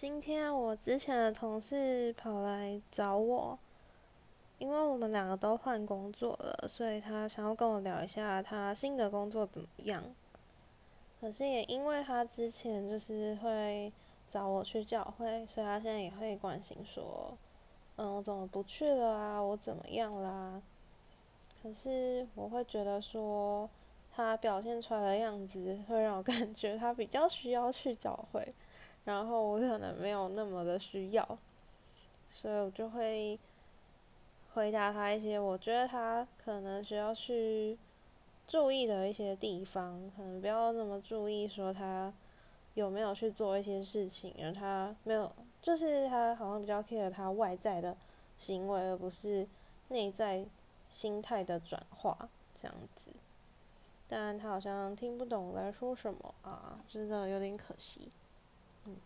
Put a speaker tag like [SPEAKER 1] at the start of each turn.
[SPEAKER 1] 今天我之前的同事跑来找我，因为我们两个都换工作了，所以他想要跟我聊一下他新的工作怎么样。可是也因为他之前就是会找我去教会，所以他现在也会关心说，嗯，我怎么不去了啊？我怎么样啦？可是我会觉得说，他表现出来的样子会让我感觉他比较需要去教会。然后我可能没有那么的需要，所以我就会回答他一些我觉得他可能需要去注意的一些地方，可能不要那么注意说他有没有去做一些事情，而他没有，就是他好像比较 care 他外在的行为，而不是内在心态的转化这样子。但他好像听不懂我在说什么啊，真的有点可惜。